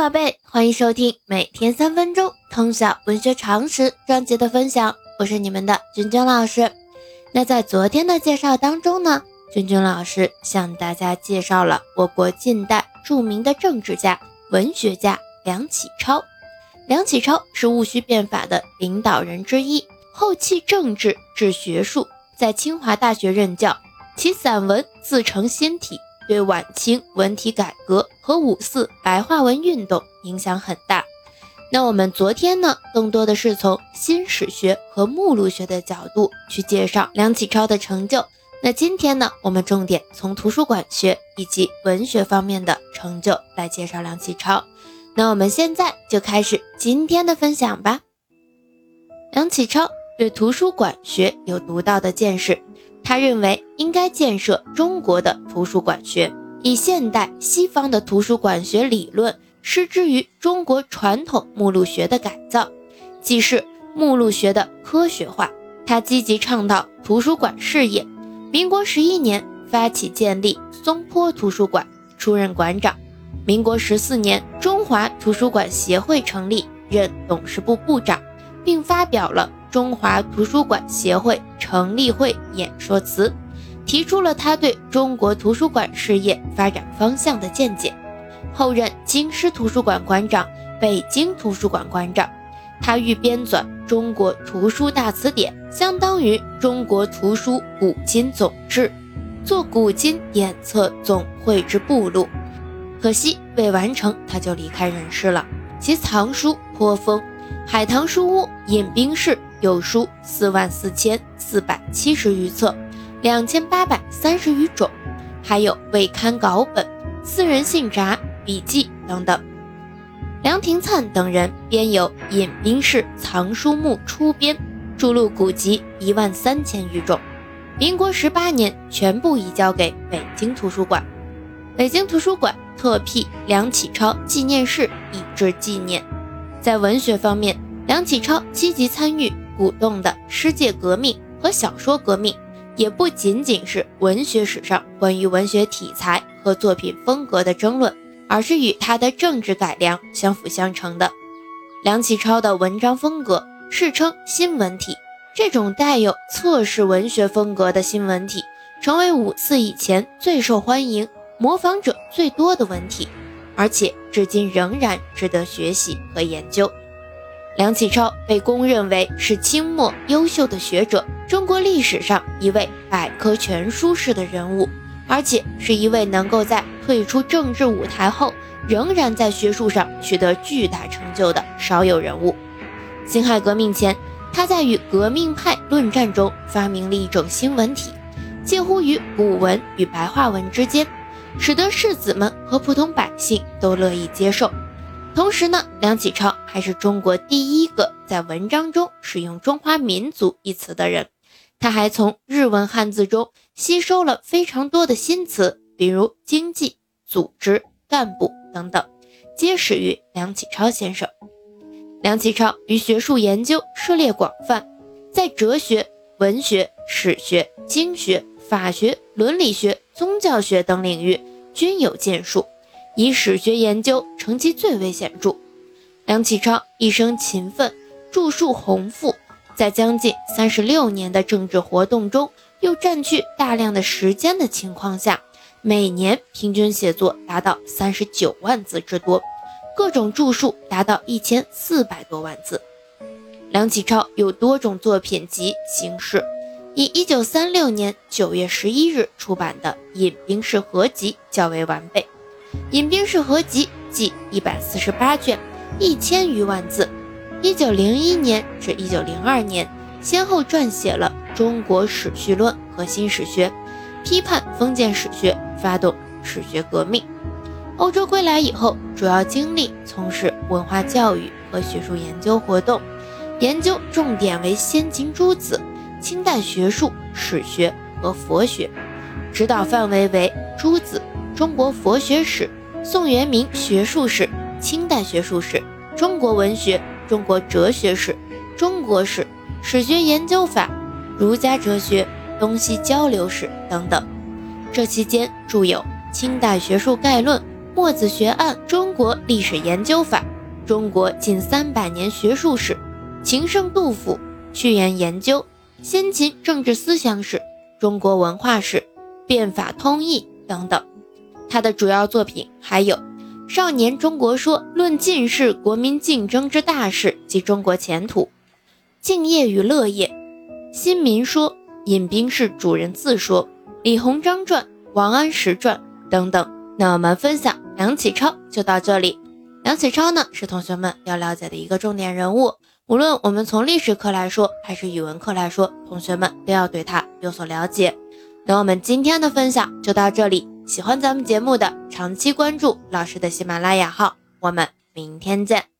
宝贝，欢迎收听每天三分钟通晓文学常识专辑的分享，我是你们的君君老师。那在昨天的介绍当中呢，君君老师向大家介绍了我国近代著名的政治家、文学家梁启超。梁启超是戊戌变法的领导人之一，后弃政治治学术，在清华大学任教，其散文自成仙体。对晚清文体改革和五四白话文运动影响很大。那我们昨天呢，更多的是从新史学和目录学的角度去介绍梁启超的成就。那今天呢，我们重点从图书馆学以及文学方面的成就来介绍梁启超。那我们现在就开始今天的分享吧。梁启超对图书馆学有独到的见识。他认为应该建设中国的图书馆学，以现代西方的图书馆学理论施之于中国传统目录学的改造，即是目录学的科学化。他积极倡导图书馆事业。民国十一年发起建立松坡图书馆，出任馆长。民国十四年，中华图书馆协会成立，任董事部部长，并发表了。中华图书馆协会成立会演说词，提出了他对中国图书馆事业发展方向的见解。后任京师图书馆馆长、北京图书馆馆长。他欲编纂《中国图书大词典》，相当于中国图书古今总志，做古今典册总汇之目录。可惜未完成，他就离开人世了。其藏书颇丰，海棠书屋引兵室。有书四万四千四百七十余册，两千八百三十余种，还有未刊稿本、私人信札、笔记等等。梁廷灿等人编有《引兵式藏书目》初编，著录古籍一万三千余种。民国十八年，全部移交给北京图书馆。北京图书馆特辟梁启超纪念室以致纪念。在文学方面，梁启超积极参与。鼓动的世界革命和小说革命，也不仅仅是文学史上关于文学题材和作品风格的争论，而是与他的政治改良相辅相成的。梁启超的文章风格世称新文体，这种带有测试文学风格的新文体，成为五四以前最受欢迎、模仿者最多的文体，而且至今仍然值得学习和研究。梁启超被公认为是清末优秀的学者，中国历史上一位百科全书式的人物，而且是一位能够在退出政治舞台后，仍然在学术上取得巨大成就的少有人物。辛亥革命前，他在与革命派论战中发明了一种新文体，介乎于古文与白话文之间，使得士子们和普通百姓都乐意接受。同时呢，梁启超还是中国第一个在文章中使用“中华民族”一词的人。他还从日文汉字中吸收了非常多的新词，比如经济、组织、干部等等，皆始于梁启超先生。梁启超于学术研究涉猎广泛，在哲学、文学、史学、经学、法学、伦理学、宗教学等领域均有建树。以史学研究成绩最为显著。梁启超一生勤奋，著述宏富，在将近三十六年的政治活动中，又占据大量的时间的情况下，每年平均写作达到三十九万字之多，各种著述达到一千四百多万字。梁启超有多种作品集形式，以一九三六年九月十一日出版的《引兵式合集》较为完备。引兵式合集计一百四十八卷，一千余万字。一九零一年至一九零二年，先后撰写了《中国史序论》和《新史学》，批判封建史学，发动史学革命。欧洲归来以后，主要精力从事文化教育和学术研究活动，研究重点为先秦诸子、清代学术、史学和佛学，指导范围为诸子。中国佛学史、宋元明学术史、清代学术史、中国文学、中国哲学史、中国史、史学研究法、儒家哲学、东西交流史等等。这期间著有《清代学术概论》《墨子学案《中国历史研究法》《中国近三百年学术史》《情圣杜甫序言研究》《先秦政治思想史》《中国文化史》《变法通义》等等。他的主要作品还有《少年中国说》《论进士国民竞争之大事及中国前途》《敬业与乐业》《新民说》《饮冰室主人自说》《李鸿章传》《王安石传》等等。那我们分享梁启超就到这里。梁启超呢，是同学们要了解的一个重点人物。无论我们从历史课来说，还是语文课来说，同学们都要对他有所了解。那我们今天的分享就到这里。喜欢咱们节目的，长期关注老师的喜马拉雅号。我们明天见。